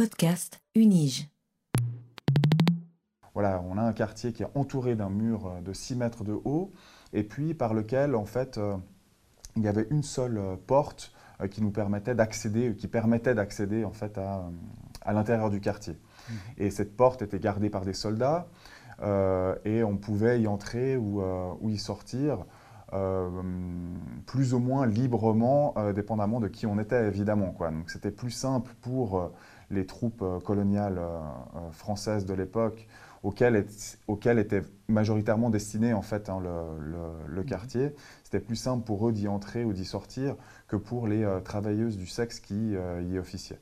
Podcast Unige. Voilà, on a un quartier qui est entouré d'un mur euh, de 6 mètres de haut, et puis par lequel, en fait, euh, il y avait une seule euh, porte qui nous permettait d'accéder, qui permettait d'accéder, en fait, à, à l'intérieur du quartier. Mmh. Et cette porte était gardée par des soldats, et on pouvait y entrer ou, ou y sortir plus ou moins librement, dépendamment de qui on était, évidemment. Quoi. Donc c'était plus simple pour les troupes coloniales françaises de l'époque auquel était majoritairement destiné en fait hein, le, mhm. quartier. C'était plus simple pour eux d'y entrer ou d'y sortir que pour les euh, travailleuses du sexe qui euh, y officiaient.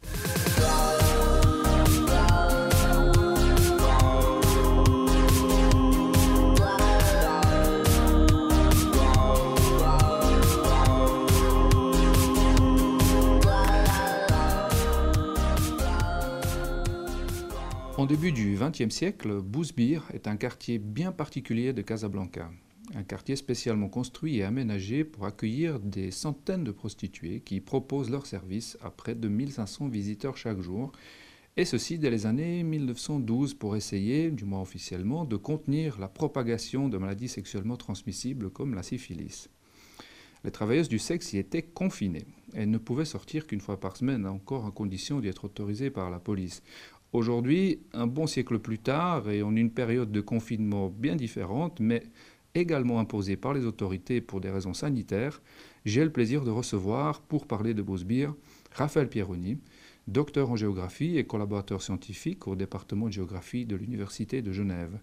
Début du XXe siècle, Bousbir est un quartier bien particulier de Casablanca. Un quartier spécialement construit et aménagé pour accueillir des centaines de prostituées qui proposent leurs services à près de 1500 visiteurs chaque jour, et ceci dès les années 1912 pour essayer, du moins officiellement, de contenir la propagation de maladies sexuellement transmissibles comme la syphilis. Les travailleuses du sexe y étaient confinées. Elles ne pouvaient sortir qu'une fois par semaine, encore à condition d'y être autorisées par la police. Aujourd'hui, un bon siècle plus tard, et en une période de confinement bien différente, mais également imposée par les autorités pour des raisons sanitaires, j'ai le plaisir de recevoir, pour parler de Bosbir, Raphaël Pieroni, docteur en géographie et collaborateur scientifique au département de géographie de l'Université de Genève.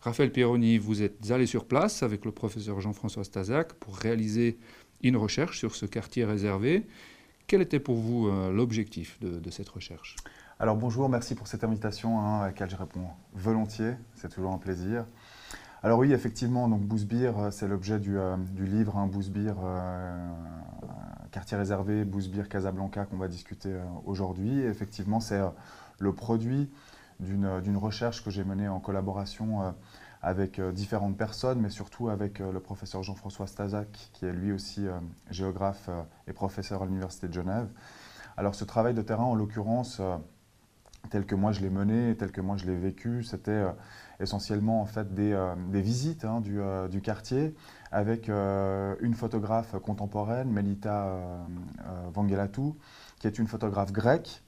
Raphaël Pieroni, vous êtes allé sur place avec le professeur Jean-François Stazac pour réaliser une recherche sur ce quartier réservé. Quel était pour vous euh, l'objectif de cette recherche? Alors bonjour, merci pour cette invitation hein, à laquelle je réponds volontiers, c'est toujours un plaisir. Alors oui, effectivement, donc Bousbir, euh, c'est l'objet du, euh, livre hein, Bousbir, euh, quartier réservé, Bousbir, Casablanca qu'on va discuter aujourd'hui. Effectivement, c'est le produit d'une recherche que j'ai menée en collaboration avec différentes personnes, mais surtout avec le professeur Jean-François Stazac, qui est lui aussi géographe et professeur à l'Université de Genève. Alors ce travail de terrain, en l'occurrence, tel que moi je l'ai mené, tel que moi je l'ai vécu, c'était euh, essentiellement en fait des, euh, visites hein, euh, du, quartier avec une photographe contemporaine, Melita Vangelatou, qui est une photographe grecque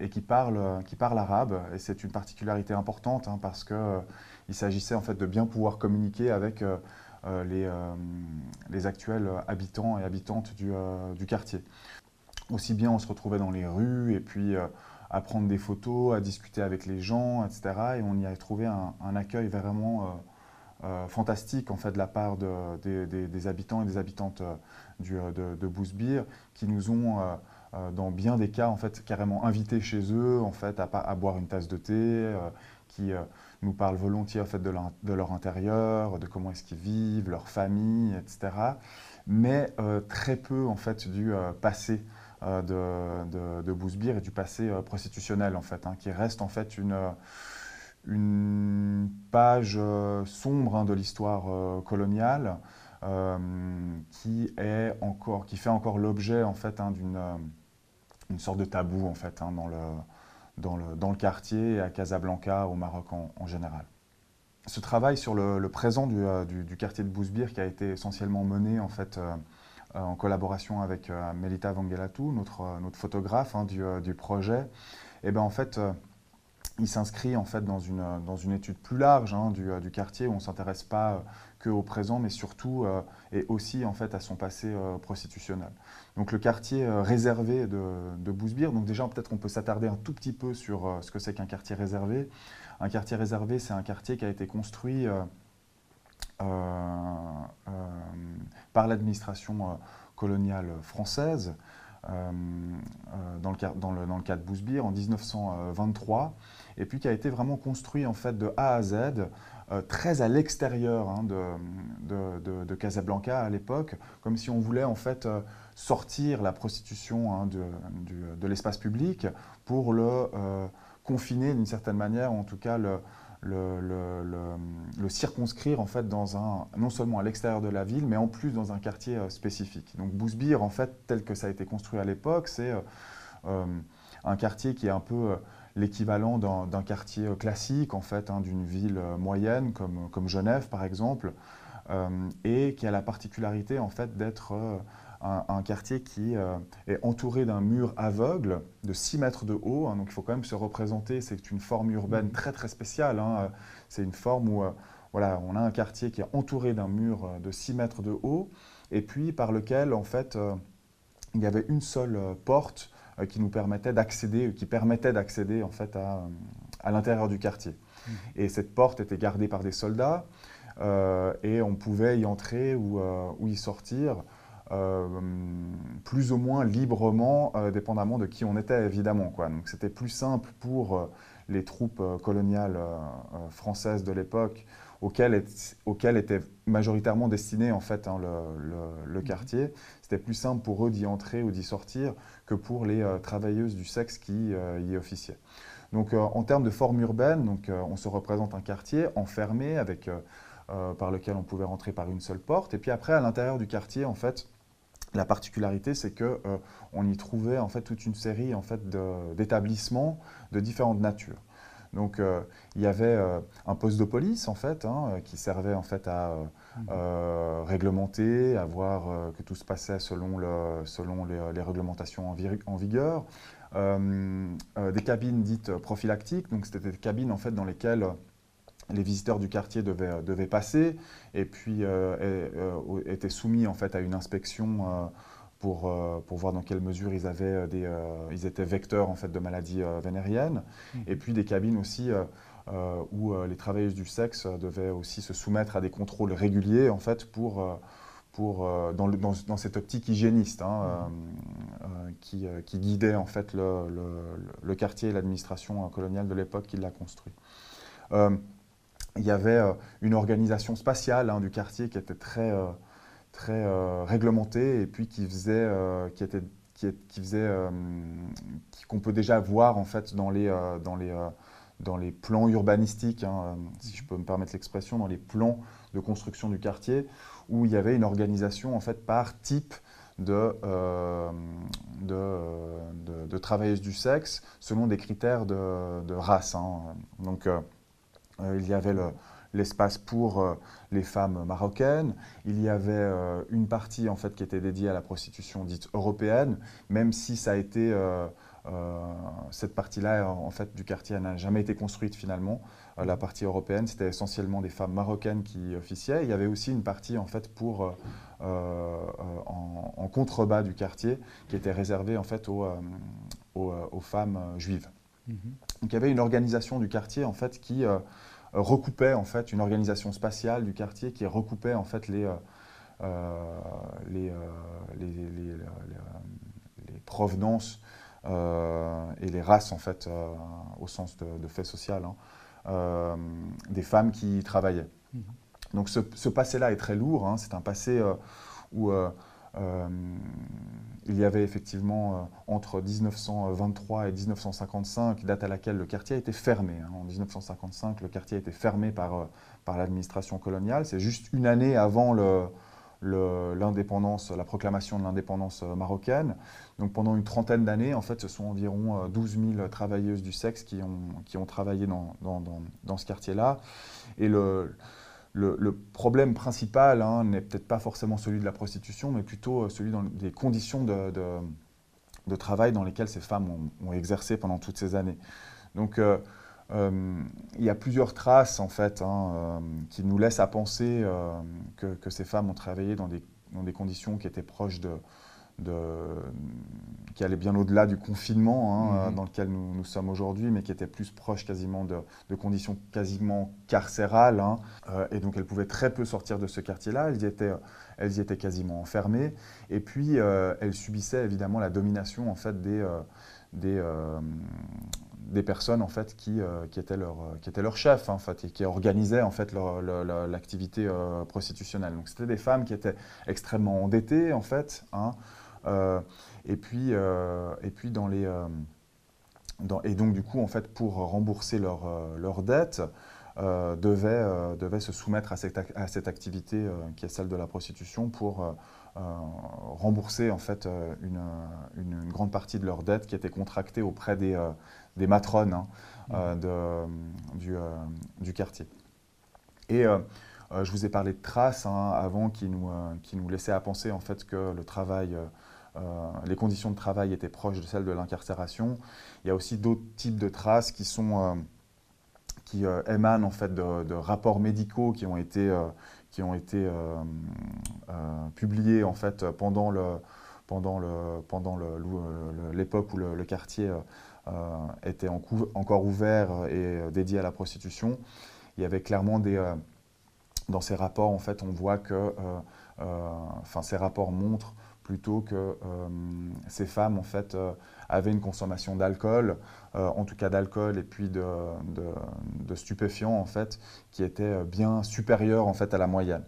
et qui parle, qui parle arabe. Et c'est une particularité importante hein, parce qu'il s'agissait en fait de bien pouvoir communiquer avec les, les, actuels habitants et habitantes du, du, quartier. Aussi bien on se retrouvait dans les rues et puis à prendre des photos, à discuter avec les gens, etc. Et on y a trouvé un, accueil vraiment euh, euh, fantastique en fait de la part des habitants et des habitantes euh, du, de, de Bousbir qui nous ont dans bien des cas en fait carrément invités chez eux en fait à, boire une tasse de thé, qui nous parlent volontiers en fait de leur, de leur intérieur, de comment est-ce qu'ils vivent, leur famille, etc. Mais très peu en fait du passé euh, de, de, Bousbir et du passé euh, prostitutionnel, en fait, hein, qui reste en fait une, une page euh, sombre hein, de l'histoire coloniale. qui, est encore, qui fait encore l'objet en fait hein, d'une une sorte de tabou en fait dans, le, dans, le, dans, le, quartier à Casablanca au Maroc en, général. Ce travail sur le, présent du, du, quartier de Bousbir qui a été essentiellement mené en fait euh, en collaboration avec euh, Melita Vangelatou, notre, euh, notre photographe hein, du, projet, et eh ben en fait, il s'inscrit en fait dans une, étude plus large hein, du, quartier où on ne s'intéresse pas que au présent, mais surtout et aussi en fait à son passé prostitutionnel. Donc le quartier réservé de, de Bousbir, donc déjà peut-être on peut s'attarder un tout petit peu sur ce que c'est qu'un quartier réservé. Un quartier réservé, c'est un quartier qui a été construit euh, euh, par l'administration euh, coloniale française dans, le, cas de Bousbir en 1923, et puis qui a été vraiment construit en fait de A à Z, très à l'extérieur hein, de, Casablanca à l'époque, comme si on voulait en fait sortir la prostitution hein, de, l'espace public pour le confiner d'une certaine manière, en tout cas le, le, circonscrire en fait dans un, non seulement à l'extérieur de la ville, mais en plus dans un quartier euh, spécifique. Donc Bousbir, en fait, tel que ça a été construit à l'époque, c'est euh, euh, un quartier qui est un peu l'équivalent d'un quartier classique, en fait, hein, d'une ville moyenne comme, comme, Genève, par exemple, et qui a la particularité, en fait, d'être un, quartier qui est entouré d'un mur aveugle de 6 mètres de haut. Hein, donc il faut quand même se représenter, c'est une forme urbaine mmh. très très spéciale. Hein, c'est une forme où voilà, on a un quartier qui est entouré d'un mur de 6 mètres de haut, et puis par lequel, en fait, il y avait une seule porte euh, qui nous permettait d'accéder, qui permettait d'accéder en fait à, à l'intérieur du quartier. Mmh. Et cette porte était gardée par des soldats euh, et on pouvait y entrer ou, euh, ou y sortir plus ou moins librement, dépendamment de qui on était évidemment. Quoi. Donc c'était plus simple pour les troupes coloniales françaises de l'époque auxquelles, auquel était majoritairement destiné en fait hein, le, quartier. C'était plus simple pour eux d'y entrer ou d'y sortir que pour les euh, travailleuses du sexe qui euh, y officiaient. Donc euh, en termes de forme urbaine, donc, on se représente un quartier enfermé avec, par lequel on pouvait rentrer par une seule porte. Et puis après, à l'intérieur du quartier, en fait, la particularité, c'est que on y trouvait en fait toute une série en fait d'établissements de, différentes natures. Donc il y avait un poste de police en fait hein, qui servait en fait à euh, réglementer, à voir euh, que tout se passait selon, le, selon les, réglementations en, vigueur. Euh, des cabines dites prophylactiques, donc c'était des cabines en fait dans lesquelles les visiteurs du quartier devaient, devaient passer et puis étaient soumis en fait à une inspection pour, pour, voir dans quelle mesure ils, avaient des, ils étaient vecteurs en fait, de maladies vénériennes. Mmh. Et puis des cabines aussi euh, où euh, les travailleuses du sexe devaient aussi se soumettre à des contrôles réguliers en fait pour, euh, pour, dans, le, dans, cette optique hygiéniste hein, qui, qui, guidait en fait le, le, quartier et l'administration coloniale de l'époque qui l'a construit. Il y avait une organisation spatiale hein, du quartier qui était très, très réglementée et puis qui faisait, qui était, qui, qui faisait, qu'on peut déjà voir en fait dans les, dans les dans les plans urbanistiques, hein, si je peux me permettre l'expression, dans les plans de construction du quartier, où il y avait une organisation en fait par type de, euh, de, de, travailleuses du sexe selon des critères de, race. Hein. Donc euh, euh, il y avait l'espace pour les femmes marocaines. Il y avait une partie en fait qui était dédiée à la prostitution dite européenne, même si ça a été euh, cette partie-là, en fait, du quartier n'a jamais été construite finalement. Euh, la partie européenne, c'était essentiellement des femmes marocaines qui officiaient. Il y avait aussi une partie en fait pour euh, en, contrebas du quartier qui était réservée en fait aux, aux, femmes juives. Mhm. Donc il y avait une organisation du quartier en fait qui recoupait en fait une organisation spatiale du quartier qui recoupait en fait les, les, les, les, provenances euh, et les races, en fait, euh, au sens de, fait social, hein, euh, des femmes qui travaillaient. Mhm. Donc ce, passé-là est très lourd, hein. c'est un passé où il y avait effectivement entre 1923 et 1955, date à laquelle le quartier a été fermé. Hein. En 1955, le quartier a été fermé par, par l'administration coloniale. C'est juste une année avant l'indépendance, la proclamation de l'indépendance euh, marocaine. Donc pendant une trentaine d'années, en fait, ce sont environ 12 euh, 000 travailleuses du sexe qui ont, qui ont travaillé dans, dans, dans, ce quartier-là. Et le, le, problème principal hein, n'est peut-être pas forcément celui de la prostitution, mais plutôt euh, celui des conditions de, travail dans lesquelles ces femmes ont, exercé pendant toutes ces années. Donc euh, il y a plusieurs traces en fait hein, euh, qui nous laissent à penser euh, que, ces femmes ont travaillé dans des conditions qui étaient proches de, de qui allaient bien au-delà du confinement hein, mm-hmm. dans lequel nous, nous sommes aujourd'hui, mais qui étaient plus proches quasiment de, de conditions quasiment carcérales. Hein. et donc elles pouvaient très peu sortir de ce quartier-là. Elles y étaient, elles y étaient quasiment enfermées. Et puis elles subissaient évidemment la domination en fait des des, des personnes en fait qui, euh, qui étaient leur qui étaient leurs chefs hein, en fait et qui organisaient en fait l'activité euh, prostitutionnelle. Donc c'était des femmes qui étaient extrêmement endettées en fait. Hein, euh, et puis et puis dans les dans, et donc du coup en fait pour rembourser leurs leurs dettes devait, devait, se soumettre à cette, à cette activité qui est celle de la prostitution pour rembourser en fait une, une, grande partie de leurs dettes qui étaient contractées auprès des, des matrones hein, mmh. de, du, du, quartier. Et euh, je vous ai parlé de traces hein, avant qui nous, euh, qui nous laissaient à penser en fait que le travail, euh, les conditions de travail étaient proches de celles de l'incarcération. Il y a aussi d'autres types de traces qui sont qui émanent en fait de, rapports médicaux qui ont été, publiés en fait pendant l'époque où le, quartier était encore ouvert et dédié à la prostitution. Il y avait clairement des dans ces rapports, en fait, on voit que, euh, euh, enfin, ces rapports montrent plutôt que euh, ces femmes, en fait, avaient une consommation d'alcool, en tout cas d'alcool et puis de, de, stupéfiants, en fait, qui était bien supérieure, en fait, à la moyenne.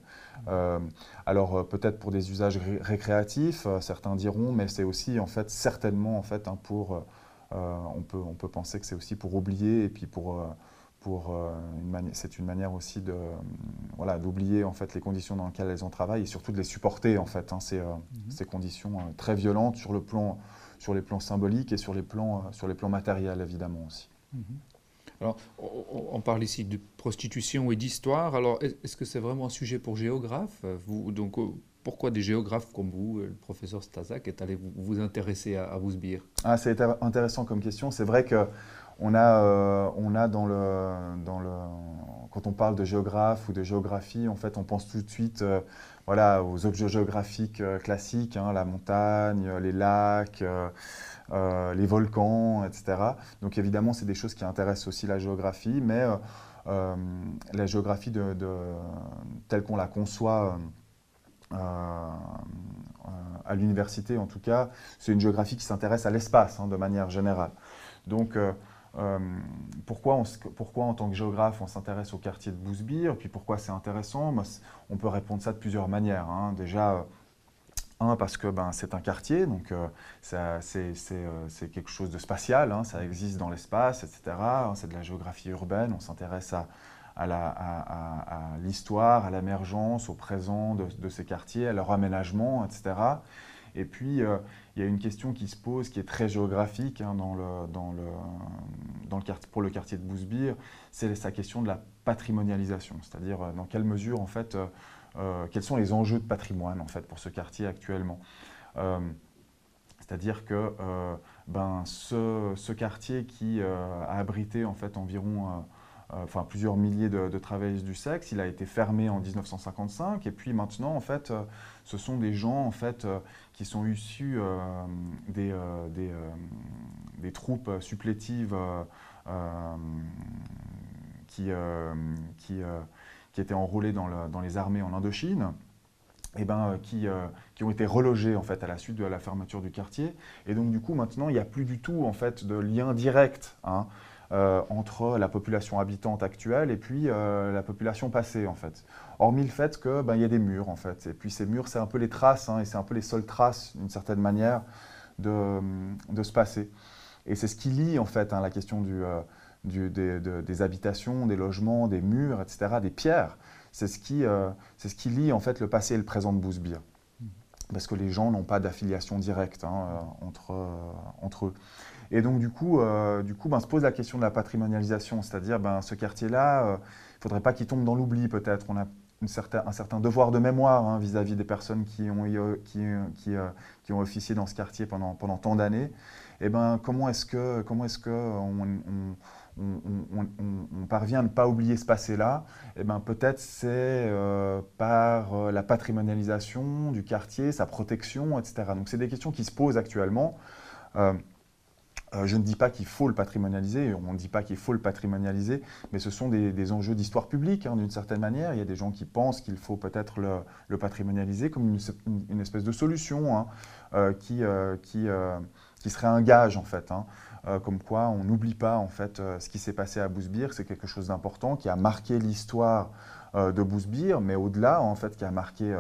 alors, peut-être pour des usages récréatifs, certains diront, mais c'est aussi, en fait, certainement, en fait, hein, pour... on, peut, on peut penser que c'est aussi pour oublier et puis pour pour euh, c'est une manière aussi de voilà d'oublier en fait les conditions dans lesquelles elles ont travaillé et surtout de les supporter en fait hein, ces, euh, mhm. ces, conditions euh, très violentes sur le plan sur les plans symboliques et sur les plans sur les plans matériels évidemment aussi. Mhm. Alors, on, parle ici de prostitution et d'histoire. Alors, est-ce que c'est vraiment un sujet pour géographes vous, Donc, pourquoi des géographes comme vous, le professeur Stazak, est allé vous, vous intéresser à, à Ah, c'est intéressant comme question. C'est vrai que on a, euh, on a dans le, dans le, quand on parle de géographe ou de géographie, en fait, on pense tout de suite euh, voilà, aux objets géographiques euh, classiques, hein, la montagne, les lacs, les volcans, etc. Donc évidemment, c'est des choses qui intéressent aussi la géographie, mais la géographie de, telle qu'on la conçoit à l'université, en tout cas, c'est une géographie qui s'intéresse à l'espace hein, de manière générale. Donc, euh, pourquoi, pourquoi, en tant que géographe, on s'intéresse au quartier de Bousbir, puis pourquoi c'est intéressant? On peut répondre ça de plusieurs manières. Hein. Déjà, euh, un, parce que ben, c'est un quartier, donc euh, c'est quelque chose de spatial, hein. ça existe dans l'espace, etc. Hein. c'est de la géographie urbaine, on s'intéresse à, à l'histoire, à l'émergence, au présent de, ces quartiers, à leur aménagement, etc. Et puis, il y a une question qui se pose, qui est très géographique hein, dans le, dans le, dans le, pour le quartier de Bousbir, c'est sa question de la patrimonialisation, c'est-à-dire euh, dans quelle mesure, en fait, euh, euh, quels sont les enjeux de patrimoine en fait, pour ce quartier actuellement. c'est-à-dire que ben, ce, ce, quartier qui a abrité en fait environ enfin plusieurs milliers de, de, travailleuses du sexe. Il a été fermé en 1955 et puis maintenant en fait, ce sont des gens en fait qui sont issus euh, des, euh, euh, des, troupes supplétives qui, qui, étaient enrôlées dans, les armées en Indochine. Eh ben, qui, qui, ont été relogés en fait, à la suite de la fermeture du quartier. Et donc du coup maintenant il n'y a plus du tout en fait, de lien direct hein, entre la population habitante actuelle et puis la population passée en fait hormis le fait qu'il ben, y a des murs en fait. Et puis ces murs, c'est un peu les traces, hein, et c'est un peu les seules traces, d'une certaine manière, de, de, ce passé. Et c'est ce qui lie en fait hein, la question du, euh, du, des, des, habitations, des logements, des murs, etc., des pierres. C'est ce, qui, euh, c'est ce qui lie en fait le passé et le présent de Bousbir. Parce que les gens n'ont pas d'affiliation directe hein, euh, entre, entre eux. Et donc du coup, du coup ben, se pose la question de la patrimonialisation, c'est-à-dire ben, ce quartier-là, il ne faudrait pas qu'il tombe dans l'oubli peut-être. On a un certain devoir de mémoire hein, vis-à-vis des personnes qui ont, qui, euh, officié dans ce quartier pendant, pendant tant d'années. Et eh ben, comment est-ce que, on, parvient à ne pas oublier ce passé-là? Et eh ben, Peut-être c'est euh, par euh, la patrimonialisation du quartier, sa protection, etc. Donc c'est des questions qui se posent actuellement. Euh, je ne dis pas qu'il faut le patrimonialiser, on ne dit pas qu'il faut le patrimonialiser, mais ce sont des, enjeux d'histoire publique, hein, d'une certaine manière. Il y a des gens qui pensent qu'il faut peut-être le, patrimonialiser comme une, espèce de solution hein, euh, qui, euh, qui, qui, serait un gage, en fait. Hein. comme quoi, on n'oublie pas, en fait, ce qui s'est passé à Bousbir, c'est quelque chose d'important, qui a marqué l'histoire de Bousbir, mais au-delà, en fait, qui a marqué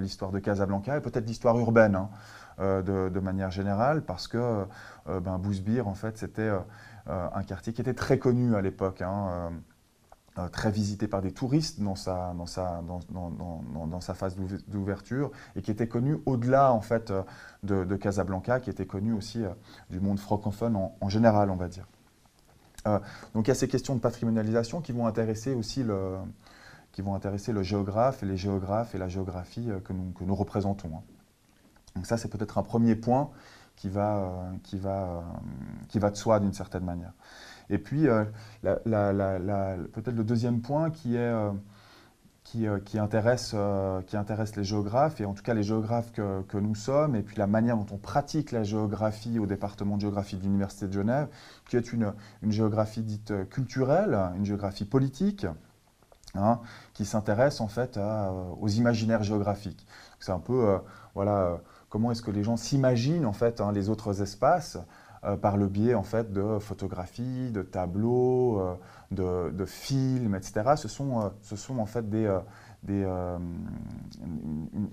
l'histoire de Casablanca et peut-être l'histoire urbaine. Euh, de, manière générale, parce que euh, ben, en fait, c'était euh, un quartier qui était très connu à l'époque. Hein, très visité par des touristes dans sa, dans sa, dans, dans, sa phase d'ouverture et qui était connu au-delà en fait de, Casablanca, qui était connu aussi du monde francophone en, général, on va dire. donc il y a ces questions de patrimonialisation qui vont intéresser aussi le, qui vont intéresser le géographe et les géographes et la géographie que nous, que nous représentons. Hein. Donc ça, c'est peut-être un premier point qui va, qui va de soi d'une certaine manière. Et puis, euh, peut-être le deuxième point qui. Euh, euh, intéresse, les géographes, et en tout cas les géographes que, nous sommes, et puis la manière dont on pratique la géographie au département de géographie de l'Université de Genève, qui est une, géographie dite culturelle, une géographie politique, hein, qui s'intéresse en fait aux imaginaires géographiques. C'est un peu, comment est-ce que les gens s'imaginent en fait hein, les autres espaces, euh, par le biais en fait de photographies, de tableaux, euh, de, films, etc. Ce sont, euh, ce sont en fait des, des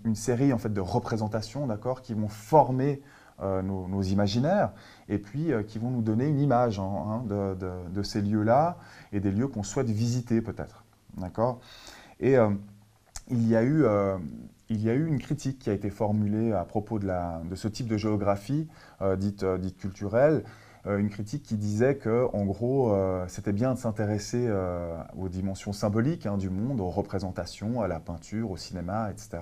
une, série en fait de représentations, d'accord, qui vont former nos, imaginaires et puis qui vont nous donner une image hein, hein, de, de, ces lieux-là et des lieux qu'on souhaite visiter peut-être, d'accord. Et il y a eu il y a eu une critique qui a été formulée à propos de, la, de ce type de géographie euh, dite, euh, dite, culturelle, euh, une critique qui disait que, en gros, c'était bien de s'intéresser aux dimensions symboliques hein, du monde, aux représentations, à la peinture, au cinéma, etc.,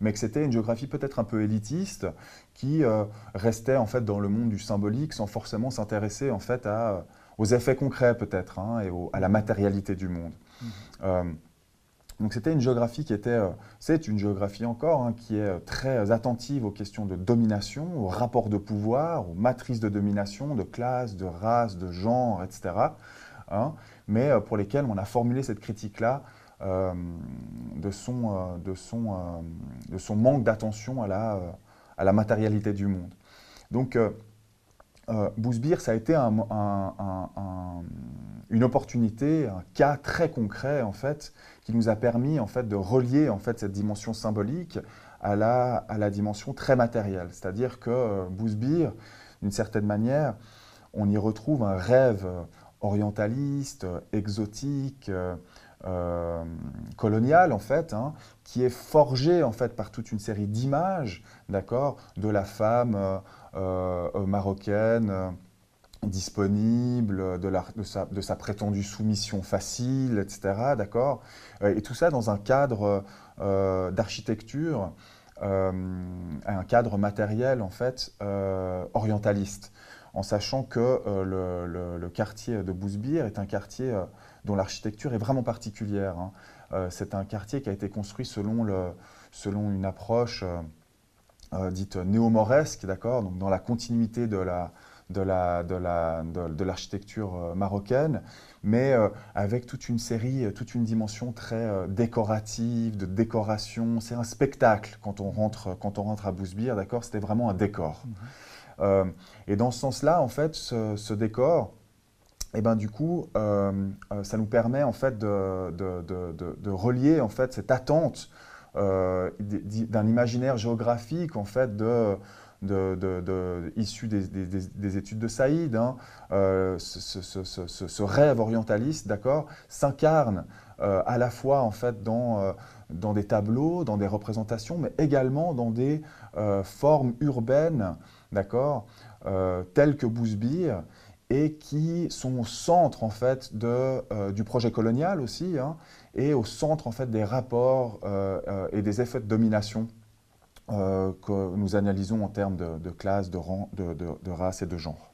mais que c'était une géographie peut-être un peu élitiste qui restait en fait dans le monde du symbolique sans forcément s'intéresser en fait à, aux effets concrets peut-être hein, et à la matérialité du monde. Mmh. Donc c'était une géographie qui était, euh, c'est une géographie encore, hein, qui est euh, très attentive aux questions de domination, aux rapports de pouvoir, aux matrices de domination, de classe, de race, de genre, etc. Hein, mais euh, pour lesquelles on a formulé cette critique-là de, son, manque d'attention à la, à la matérialité du monde. Donc Bousbir, ça a été un, une opportunité, un cas très concret en fait, qui nous a permis en fait de relier en fait cette dimension symbolique à la, dimension très matérielle. C'est-à-dire que euh, Bousbir, d'une certaine manière, on y retrouve un rêve orientaliste, exotique, euh, colonial en fait, hein, qui est forgé en fait par toute une série d'images, d'accord, de la femme euh, marocaine disponible, de, de, sa, prétendue soumission facile, etc. D'accord euh, Et tout ça dans un cadre euh, d'architecture, euh, un cadre matériel en fait orientaliste, en sachant que le, quartier de Bousbir est un quartier dont l'architecture est vraiment particulière. Hein. C'est un quartier qui a été construit selon, le, selon une approche dite néo-mauresque, d'accord Donc dans la continuité de la de l'architecture la, de, de euh, marocaine, mais euh, avec toute une série, euh, toute une dimension très décorative, de décoration. C'est un spectacle quand on rentre, quand on rentre à Bousbir, d'accord C'était vraiment un décor. Mhm. et dans ce sens-là, en fait, ce, décor, et eh ben, du coup, ça nous permet en fait de, de relier en fait cette attente d'un imaginaire géographique en fait de de, issus des, études de Saïd, hein, euh, ce, rêve orientaliste, d'accord, s'incarne euh, à la fois en fait dans, euh, dans des tableaux, dans des représentations, mais également dans des formes urbaines, d'accord, telles que Bousbir, et qui sont au centre en fait de, du projet colonial aussi, hein, et au centre en fait des rapports et des effets de domination euh, que nous analysons en termes de, de classe, de, rang, de, de, race et de genre.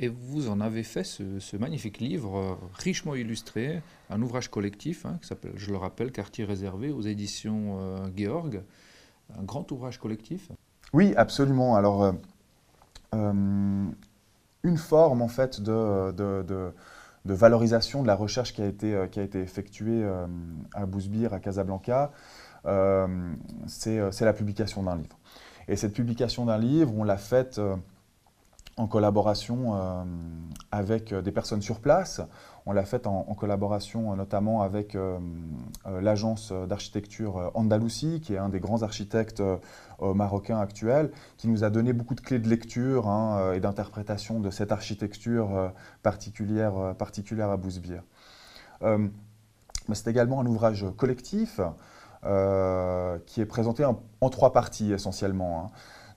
Et vous en avez fait ce, magnifique livre euh, richement illustré, un ouvrage collectif hein, qui s'appelle, je le rappelle, Quartier réservé aux éditions euh, Georg, un grand ouvrage collectif. Oui, absolument. Alors, une forme en fait de, de, valorisation de la recherche qui a été, qui a été effectuée à Bousbir, à Casablanca, euh, euh, c'est la publication d'un livre. Et cette publication d'un livre, on l'a faite euh, en collaboration avec des personnes sur place. On l'a faite en, collaboration notamment avec l'agence d'architecture Andalousie, qui est un des grands architectes marocains actuels, qui nous a donné beaucoup de clés de lecture hein, et d'interprétation de cette architecture particulière, particulière à Bousbir. mais c'est également un ouvrage collectif qui est présenté en, trois parties essentiellement. Hein.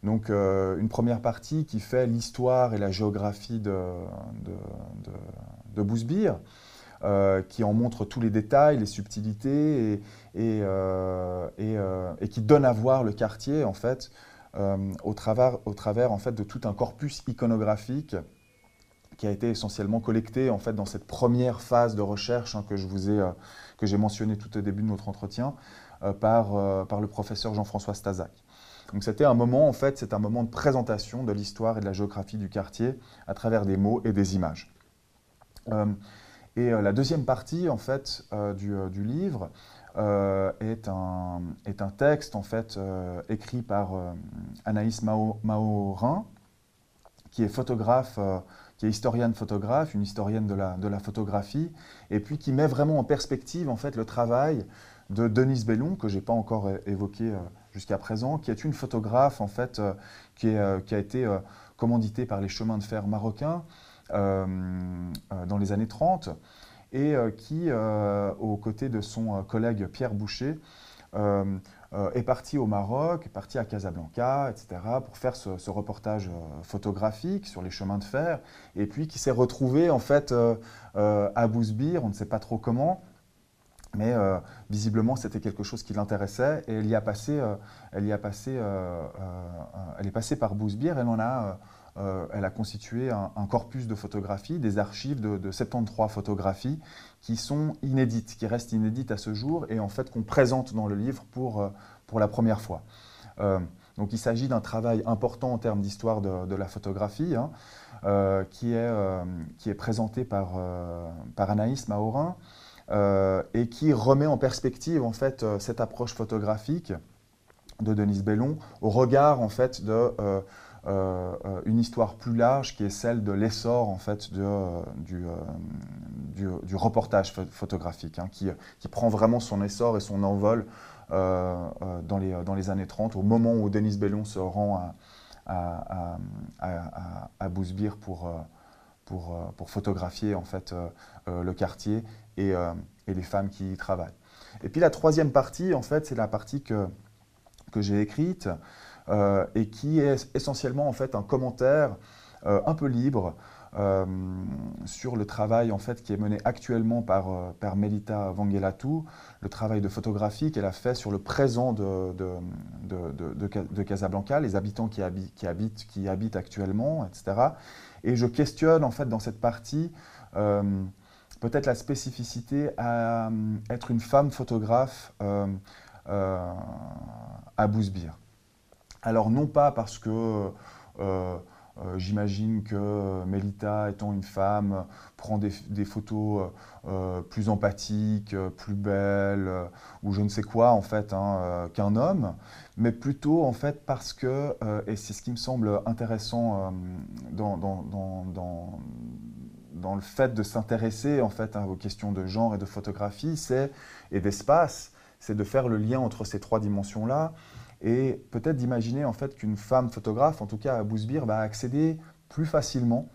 Donc une première partie qui fait l'histoire et la géographie de, de, Bousbir, qui en montre tous les détails, les subtilités, et, et, et, qui donne à voir le quartier en fait euh, au travers, au travers en fait, de tout un corpus iconographique qui a été essentiellement collecté en fait, dans cette première phase de recherche hein, que je vous ai, euh, que j'ai mentionné tout au début de notre entretien euh, par, par le professeur Jean-François Stazac. Donc c'était un moment, en fait, c'est un moment de présentation de l'histoire et de la géographie du quartier à travers des mots et des images. Et la deuxième partie, en fait, du, du, livre euh, est, un, est, un, texte en fait euh, écrit par euh, Anaïs Mahorin, qui est photographe, qui est historienne photographe, une historienne de la, de la, photographie, et puis qui met vraiment en perspective en fait le travail de Denise Bellon, que je n'ai pas encore évoqué jusqu'à présent, qui est une photographe en fait qui, est, qui, a été commanditée par les chemins de fer marocains dans les années 30 et euh, qui, euh, aux côtés de son euh, collègue Pierre Boucher, est parti au Maroc, est parti à Casablanca, etc., pour faire ce, reportage photographique sur les chemins de fer, et puis qui s'est retrouvé en fait à Bousbir, on ne sait pas trop comment, mais visiblement c'était quelque chose qui l'intéressait, et elle y a passé, elle y a passé, elle est passée par Bousbir, elle en a euh, elle a constitué un, corpus de photographies, des archives de, 73 photographies qui sont inédites, qui restent inédites à ce jour et en fait qu'on présente dans le livre pour, euh, pour la première fois. Euh, donc il s'agit d'un travail important en termes d'histoire de, la photographie hein, qui, est, qui est présenté par, par Anaïs Mahorin et qui remet en perspective en fait cette approche photographique de Denise Bellon au regard en fait de une histoire plus large qui est celle de l'essor en fait de, euh, du, du, reportage photographique, hein, qui, qui, prend vraiment son essor et son envol dans, les, dans les années 30, au moment où Denis Bellon se rend à, à, à, Bousbir pour, pour, pour, photographier en fait, le quartier et, et, les femmes qui y travaillent. Et puis la troisième partie, en fait, c'est la partie que, que j'ai écrite, euh, et qui est essentiellement en fait un commentaire euh, un peu libre euh, sur le travail en fait qui est mené actuellement par, par Melita Vangelatu, le travail de photographie qu'elle a fait sur le présent de, Casablanca, les habitants qui, habitent, habitent actuellement, etc. Et je questionne en fait dans cette partie peut-être la spécificité à être une femme photographe à Bousbir. Alors non pas parce que euh, euh, j'imagine que Melita, étant une femme, prend des, photos euh, plus empathiques, plus belles, ou je ne sais quoi en fait, hein, qu'un homme, mais plutôt en fait parce que, et c'est ce qui me semble intéressant dans, dans, le fait de s'intéresser en fait aux questions de genre et de photographie, c'est et d'espace, c'est de faire le lien entre ces trois dimensions-là et peut-être d'imaginer en fait qu'une femme photographe, en tout cas à Bousbir, va accéder plus facilement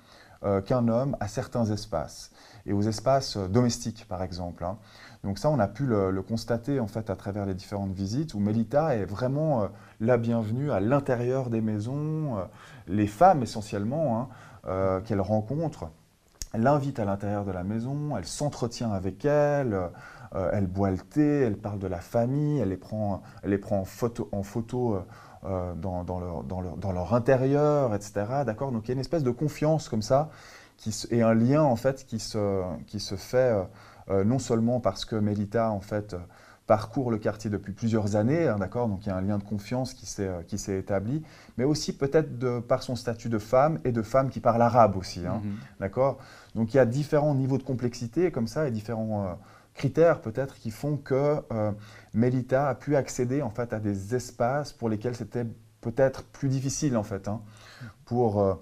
euh, qu'un homme à certains espaces et aux espaces euh, domestiques par exemple. Hein. Donc ça, on a pu le, constater en fait à travers les différentes visites où Melita est vraiment euh, la bienvenue à l'intérieur des maisons, les femmes essentiellement hein, qu'elle rencontre. Elle l'invite à l'intérieur de la maison, elle s'entretient avec elle, euh, elle boit le thé, elle parle de la famille, elle les prend, elle les prend en photo, en photo euh, euh, dans, dans, leur, dans, leur, dans, leur, intérieur, etc. D'accord? Donc il y a une espèce de confiance comme ça, qui, et un lien en fait qui se, qui se fait non seulement parce que Melita en fait parcourt le quartier depuis plusieurs années, hein, d'accord? Donc il y a un lien de confiance qui s'est, qui s'est établi, mais aussi peut-être par son statut de femme et de femme qui parle arabe aussi, hein, mm-hmm. d'accord? Donc il y a différents niveaux de complexité comme ça et différents critères peut-être qui font que euh, Melita a pu accéder en fait à des espaces pour lesquels c'était peut-être plus difficile en fait hein, pour, euh,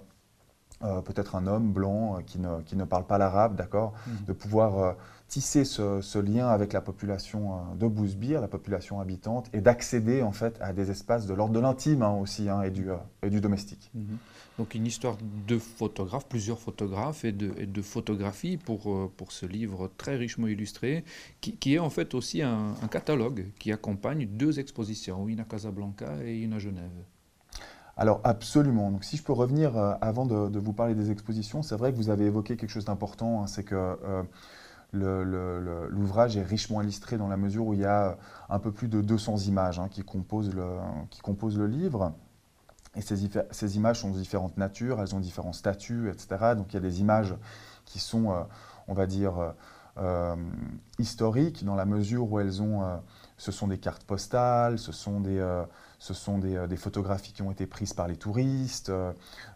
peut-être un homme blanc qui ne, qui ne parle pas l'arabe, d'accord, mhm. de pouvoir tisser ce, lien avec la population de Bousbir, la population habitante, et d'accéder en fait à des espaces de l'ordre de l'intime hein, aussi hein, et, du, et du domestique. Mhm. Donc une histoire de photographes, plusieurs photographes et de, et photographie pour, euh, pour ce livre très richement illustré, qui, est en fait aussi un, catalogue qui accompagne deux expositions, une à Casablanca et une à Genève. Alors absolument. Donc si je peux revenir euh, avant de, vous parler des expositions, c'est vrai que vous avez évoqué quelque chose d'important, hein, c'est que euh, l'ouvrage est richement illustré dans la mesure où il y a un peu plus de 200 images hein, qui, composent le, qui composent le livre. Et ces, images sont de différentes natures, elles ont différents statuts, etc. Donc il y a des images qui sont, euh, on va dire, euh, euh, historiques dans la mesure où elles ont, ce sont des cartes postales, ce sont des, ce sont des, des, photographies qui ont été prises par les touristes,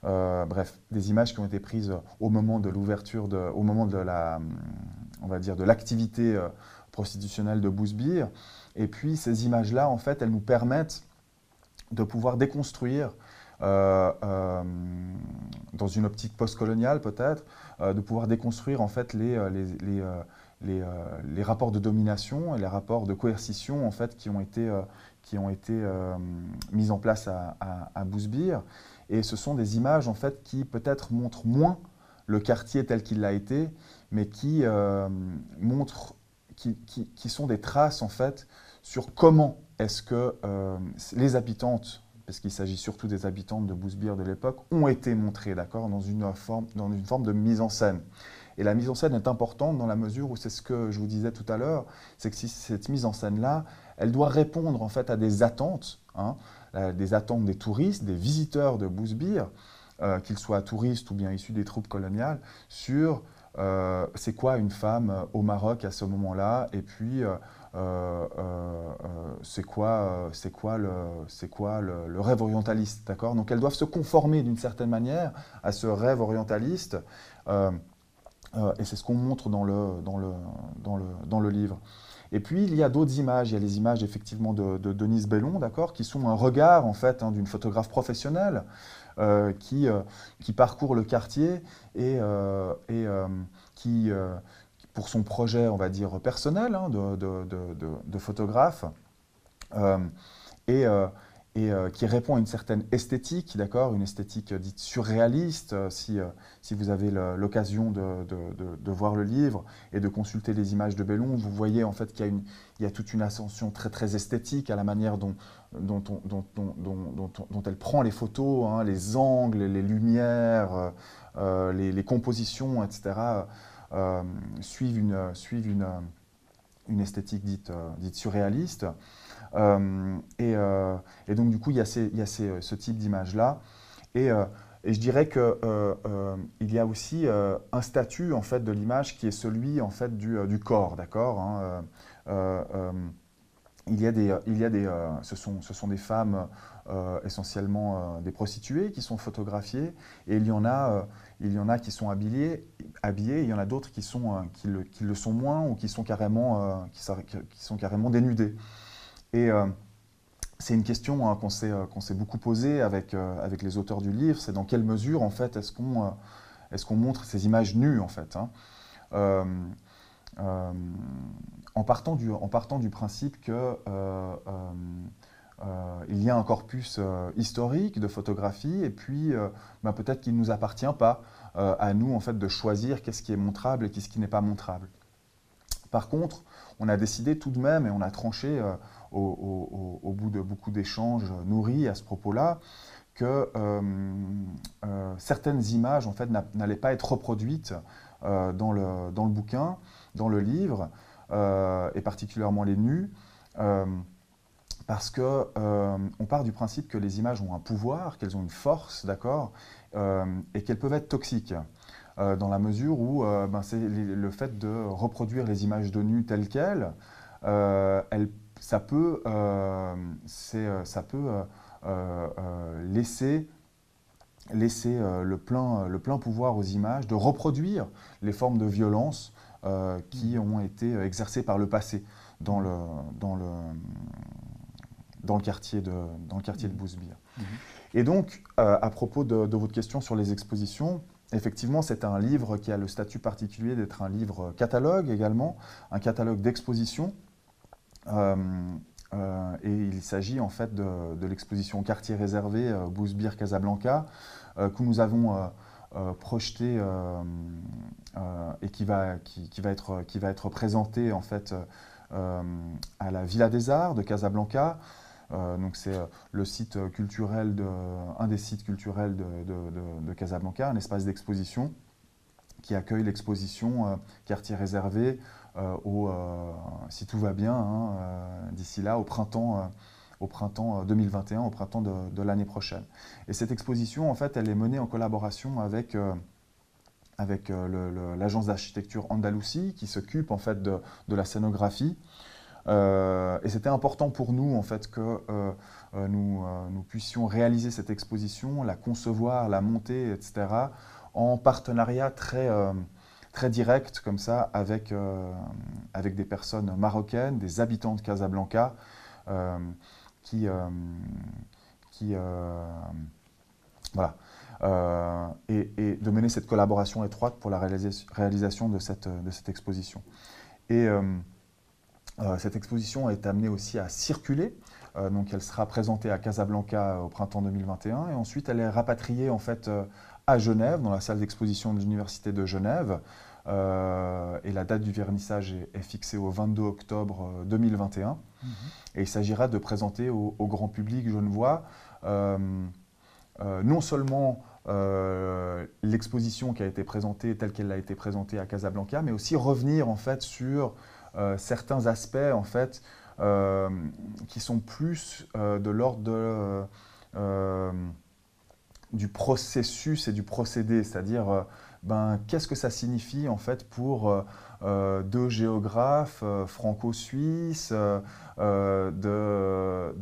bref, des images qui ont été prises au moment de l'ouverture, au moment de la, on va dire, de l'activité prostitutionnelle de Bousbir. Et puis ces images-là, en fait, elles nous permettent de pouvoir déconstruire euh, euh, dans une optique postcoloniale peut-être, euh, de pouvoir déconstruire en fait les, les, les, les, rapports de domination et les rapports de coercition en fait qui ont été, mis en place à, à, Bousbir. Et ce sont des images en fait qui peut-être montrent moins le quartier tel qu'il l'a été, mais qui montrent, qui, qui, qui, sont des traces en fait sur comment est-ce que les habitantes parce qu'il s'agit surtout des habitantes de Bousbir de l'époque, ont été montrées d'accord, dans, une forme, dans une forme de mise en scène. Et la mise en scène est importante dans la mesure où c'est ce que je vous disais tout à l'heure, c'est que si cette mise en scène-là, elle doit répondre en fait à des attentes, hein, euh, des attentes des touristes, des visiteurs de Bousbir, euh, qu'ils soient touristes ou bien issus des troupes coloniales, sur euh, c'est quoi une femme au Maroc à ce moment-là, et puis euh, euh, euh, c'est quoi, quoi, le, quoi le, rêve orientaliste, d'accord? Donc elles doivent se conformer d'une certaine manière à ce rêve orientaliste, et c'est ce qu'on montre dans le, dans, le, dans, le, dans le livre. Et puis il y a d'autres images, il y a les images effectivement de, Denise Bellon, d'accord, qui sont un regard en fait hein, d'une photographe professionnelle qui, qui parcourt le quartier et, et qui, pour son projet, on va dire, personnel hein, de, photographe, euh, et, euh, et euh, qui répond à une certaine esthétique, d'accord, une esthétique dite surréaliste. si, si vous avez l'occasion de, voir le livre et de consulter les images de Bellon, vous voyez en fait qu'il y, a toute une ascension très très esthétique à la manière dont, dont, dont, dont elle prend les photos, hein, les angles, les lumières, les, les, compositions, etc. Euh, suivent, une, suivent une, une esthétique dite, euh, dite surréaliste. Euh, et, et, donc, du coup, il y a, ces, y a ces, ce type d'image-là. Et, je dirais qu'il euh, il y a aussi un statut en fait, de l'image qui est celui en fait, du, corps. D'accord hein, il y a des, il y a des, ce, sont, ce sont des femmes essentiellement des prostituées qui sont photographiées et il y en a, il y en a qui sont habillés, habillés il y en a d'autres qui, sont, euh, qui, le, qui, le, sont moins ou qui sont carrément, euh, qui, sont carrément dénudés. Et euh, c'est une question hein, qu'on s'est beaucoup posée avec, avec les auteurs du livre, c'est dans quelle mesure en fait est-ce qu'on montre ces images nues en fait. Hein. en, partant du, principe que euh, il y a un corpus euh, historique de photographie et puis euh, ben, peut-être qu'il ne nous appartient pas à nous en fait de choisir qu'est-ce qui est montrable et qu'est-ce qui n'est pas montrable. Par contre, on a décidé tout de même et on a tranché au, bout de beaucoup d'échanges nourris à ce propos-là que certaines images en fait n'allaient pas être reproduites dans, le, dans le bouquin, dans le livre, et particulièrement les nus parce qu'on euh, part du principe que les images ont un pouvoir, qu'elles ont une force, d'accord, euh, et qu'elles peuvent être toxiques. Euh, dans la mesure où ben, c'est le fait de reproduire les images de nu telles quelles, ça peut, ça peut laisser, laisser le, plein, le plein pouvoir aux images de reproduire les formes de violence qui ont été exercées par le passé dans le, dans le, dans le quartier de, dans le quartier de mmh. Bousbir. Mmh. Et donc, euh, à propos de, votre question sur les expositions, effectivement, c'est un livre qui a le statut particulier d'être un livre catalogue également, un catalogue d'exposition. Euh, euh, et il s'agit en fait de, l'exposition Quartier réservé Bousbir Casablanca que nous avons projeté et qui va, être, qui en fait à la Villa des Arts de Casablanca. Euh, donc c'est euh, le site culturel, de, un des sites culturels de, Casablanca, un espace d'exposition qui accueille l'exposition euh, quartier réservé au, si tout va bien, hein, d'ici là, au printemps au printemps 2021, au printemps de, l'année prochaine. Et cette exposition, en fait, elle est menée en collaboration avec, avec l'agence d'architecture Andalousie, qui s'occupe en fait de, la scénographie. Euh, et c'était important pour nous, en fait, que euh, euh, nous, puissions réaliser cette exposition, la concevoir, la monter, etc., en partenariat très, très direct, comme ça, avec, avec des personnes marocaines, des habitants de Casablanca, qui, qui voilà, et, de mener cette collaboration étroite pour la réalisation de cette, de cette exposition. Et euh, cette exposition est amenée aussi à circuler. Euh, donc elle sera présentée à Casablanca au printemps 2021 et ensuite elle est rapatriée en fait euh, à Genève, dans la salle d'exposition de l'Université de Genève. Et la date du vernissage est, fixée au 22 octobre 2021. Mhm. Et il s'agira de présenter au, grand public genevois non seulement l'exposition qui a été présentée telle qu'elle a été présentée à Casablanca, mais aussi revenir en fait sur euh, certains aspects en fait euh, qui sont plus euh, de l'ordre du processus et du procédé, c'est-à-dire ben, qu'est-ce que ça signifie en fait pour deux géographes franco-suisses de,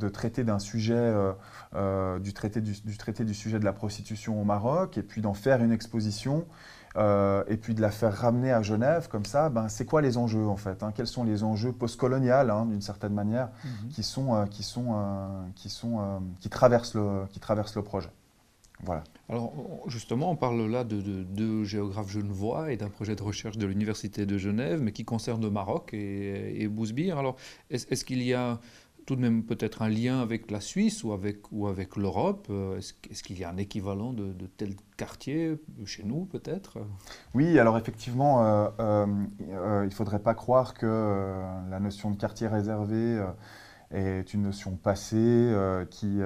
traiter d'un sujet, du, traité du, traité du sujet de la prostitution au Maroc et puis d'en faire une exposition euh, et puis de la faire ramener à Genève comme ça, ben, c'est quoi les enjeux en fait hein? Quels sont les enjeux postcoloniaux hein, d'une certaine manière mhm. qui, sont, euh, qui, sont, euh, qui, sont, qui, traversent le, qui traversent le projet voilà. Alors justement, on parle là de deux géographes genevois et d'un projet de recherche de l'Université de Genève, mais qui concerne le Maroc et, et Bousbir. Alors est-ce qu'il y a tout de même peut-être un lien avec la Suisse ou avec, ou avec l'Europe? Euh, Est-ce qu'il y a un équivalent de, tel quartier chez nous peut-être? Oui, alors effectivement, euh, euh, il ne faudrait pas croire que la notion de quartier réservé est une notion passée qui,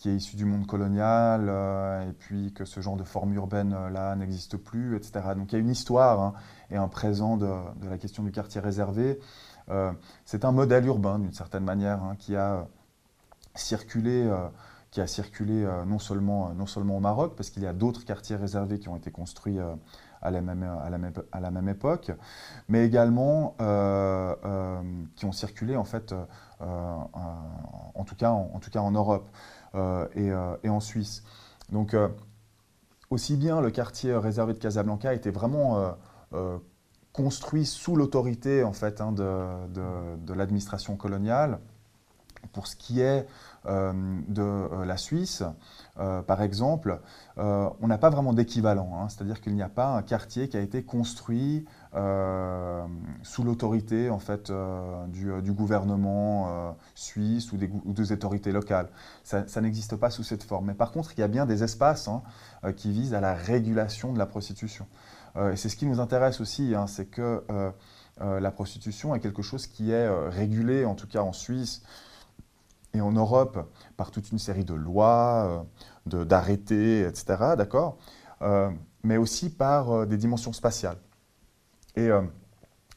qui est issue du monde colonial et puis que ce genre de forme urbaine-là n'existe plus, etc. Donc il y a une histoire hein, et un présent de, la question du quartier réservé. Euh, c'est un modèle urbain, d'une certaine manière, hein, qui a circulé euh, qui a circulé euh, non, seulement, non seulement au Maroc, parce qu'il y a d'autres quartiers réservés qui ont été construits à, la même, à, la même, à, la même, époque, mais également qui ont circulé en fait, en, tout cas, en, tout cas en Europe et, et, en Suisse. Donc, aussi bien le quartier réservé de Casablanca était vraiment construit sous l'autorité en fait hein, de, l'administration coloniale. Pour ce qui est euh, de euh, la Suisse, euh, par exemple, on n'a pas vraiment d'équivalent. Hein. C'est-à-dire qu'il n'y a pas un quartier qui a été construit sous l'autorité en fait du, gouvernement suisse ou des, autorités locales. Ça, n'existe pas sous cette forme. Mais par contre, il y a bien des espaces hein, qui visent à la régulation de la prostitution. Euh, et c'est ce qui nous intéresse aussi, hein, c'est que euh, euh, la prostitution est quelque chose qui est régulé, en tout cas en Suisse et en Europe, par toute une série de lois, d'arrêtés, etc., d'accord Mais aussi par des dimensions spatiales. Et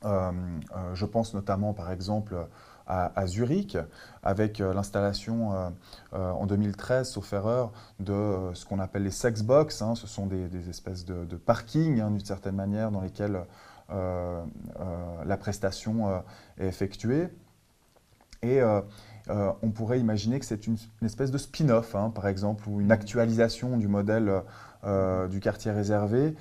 je pense notamment, par exemple, à, Zurich, avec euh, l'installation euh, euh, en 2013, sauf erreur, de ce qu'on appelle les sex box. Hein. ce sont des, espèces de, de parking, hein, d'une certaine manière, dans lesquels la prestation est effectuée. Et on pourrait imaginer que c'est une, espèce de spin-off, hein, par exemple, ou une actualisation du modèle du quartier réservé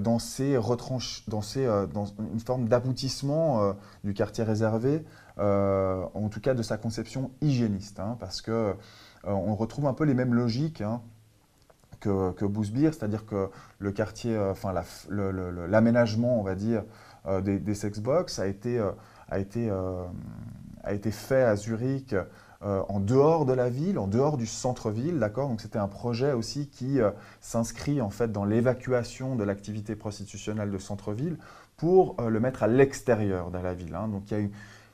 dans, ces retranches, dans, une forme d'aboutissement du quartier réservé euh, en tout cas de sa conception hygiéniste, hein, parce que euh, on retrouve un peu les mêmes logiques hein, que, que c'est-à-dire que le quartier, enfin l'aménagement, on va dire, des, des sexbox a a, été, a été fait à Zurich euh, en dehors de la ville, en dehors du centre-ville, d'accord? Donc c'était un projet aussi qui euh, s'inscrit en fait dans l'évacuation de l'activité prostitutionnelle de centre-ville pour euh, le mettre à l'extérieur de la ville. Hein. Donc il y a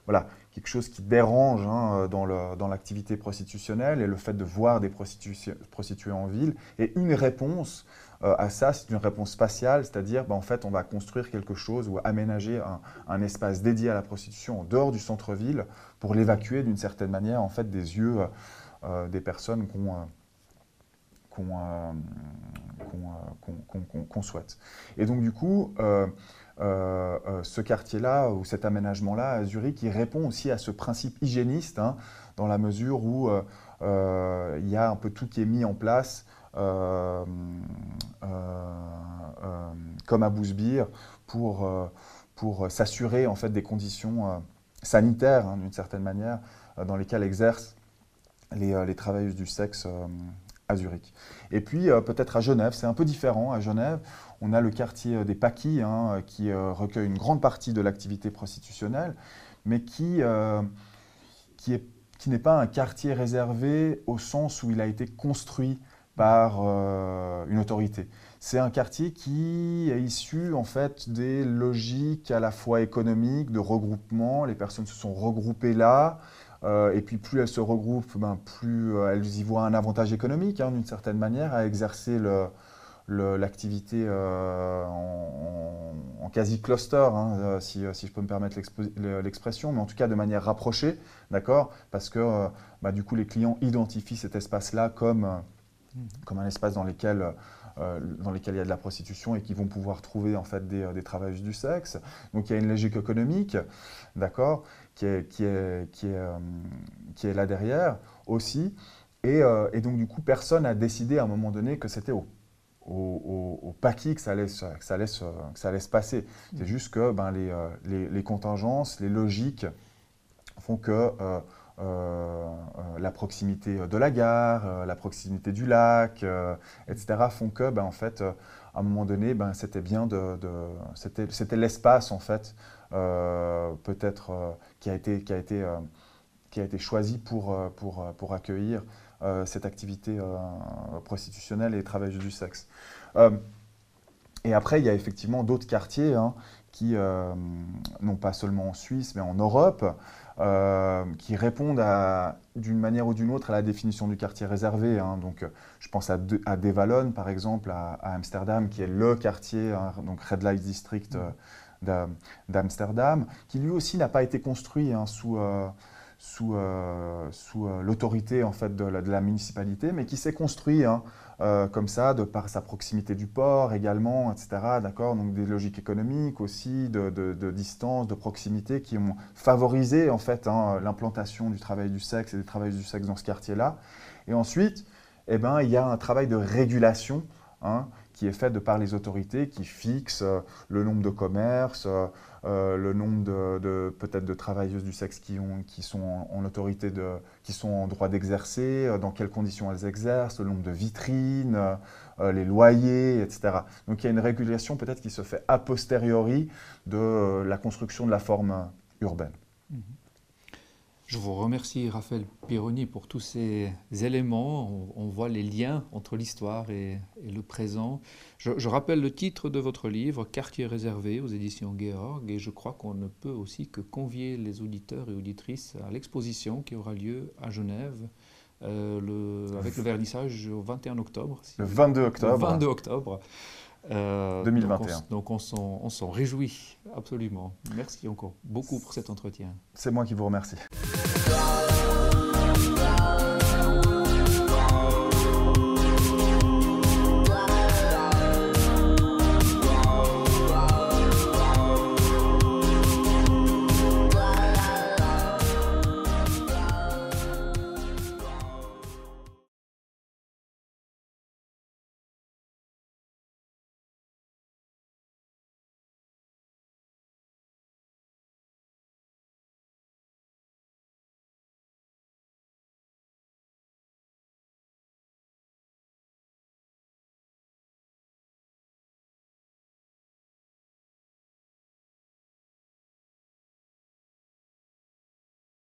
voilà, quelque chose qui dérange hein, dans l'activité prostitutionnelle et le fait de voir des prostituées en ville. Et une réponse à ça, c'est une réponse spatiale, c'est-à-dire ben, en fait on va construire quelque chose ou aménager un, espace dédié à la prostitution en dehors du centre-ville pour l'évacuer d'une certaine manière en fait des yeux euh, des personnes qu'on souhaite. Et donc du coup, euh, ce quartier-là ou cet aménagement-là à Zurich, il répond aussi à ce principe hygiéniste, hein, dans la mesure où il y a un peu tout qui est mis en place euh, euh, euh, comme à Bousbir pour, pour s'assurer en fait des conditions sanitaires hein, d'une certaine manière dans lesquelles exercent les, les travailleuses du sexe à Zurich. Et puis peut-être à Genève, c'est un peu différent. À Genève, on a le quartier des Paquis hein, qui recueille une grande partie de l'activité prostitutionnelle, mais qui, qui, est, qui n'est pas un quartier réservé au sens où il a été construit par euh, une autorité. C'est un quartier qui est issu en fait des logiques à la fois économiques, de regroupement. Les personnes se sont regroupées là. Euh, et puis plus elles se regroupent, ben, plus euh, elles y voient un avantage économique, hein, d'une certaine manière, à exercer l'activité en, quasi-cluster, hein, si, je peux me permettre l'expression, mais en tout cas de manière rapprochée, d'accord? Parce que bah, du coup, les clients identifient cet espace-là comme comme un espace dans lequel, euh, dans lequel il y a de la prostitution et qui vont pouvoir trouver en fait des, euh, des travailleuses du sexe. Donc il y a une logique économique, d'accord, qui est, qui, est, qui, est, euh, qui est là derrière aussi. Et, et, donc du coup, personne n'a décidé à un moment donné que c'était au, au, au, paquis que ça allait, ça allait, ça allait se passer. C'est juste que ben, les, les, les, contingences, les logiques font que la proximité de la gare, euh, la proximité du lac, etc., font que, ben, en fait, à un moment donné, ben, c'était bien de, c'était l'espace en fait, peut-être qui a été, choisi pour, accueillir cette activité prostitutionnelle et travailleuse du sexe. et après, il y a effectivement d'autres quartiers hein, qui, non pas seulement en Suisse, mais en Europe, euh, qui répondent d'une manière ou d'une autre à la définition du quartier réservé. Hein. Donc, je pense à, à Devalon, par exemple, à, Amsterdam, qui est le quartier, hein, donc Red Light District euh, d'Amsterdam, qui lui aussi n'a pas été construit hein, sous, euh, sous, sous l'autorité en fait, de de la, municipalité, mais qui s'est construit euh, comme ça, de par sa proximité du port également, etc. D'accord Donc des logiques économiques aussi, de, distance, de proximité qui ont favorisé en fait hein, l'implantation du travail du sexe et des travailleurs du sexe dans ce quartier-là. Et ensuite, eh ben, il y a un travail de régulation hein, qui est fait de par les autorités qui fixent euh, le nombre de commerces, euh, euh, le nombre de, peut-être de travailleuses du sexe qui, ont, qui sont en, autorité, de, qui sont en droit d'exercer, dans quelles conditions elles exercent, le nombre de vitrines, les loyers, etc. Donc il y a une régulation peut-être qui se fait a posteriori de la construction de la forme urbaine. Mm-hmm. Je vous remercie, Raphaël Pironi, pour tous ces éléments. On, voit les liens entre l'histoire et, le présent. Je, rappelle le titre de votre livre, Quartier réservé, aux éditions Georg, et je crois qu'on ne peut aussi que convier les auditeurs et auditrices à l'exposition qui aura lieu à Genève. Euh, le, avec le vernissage au 21 octobre. le 22 octobre. Le 22 octobre. 2021. Euh, donc on, on s'en réjouit absolument. Merci encore beaucoup pour cet entretien. C'est moi qui vous remercie.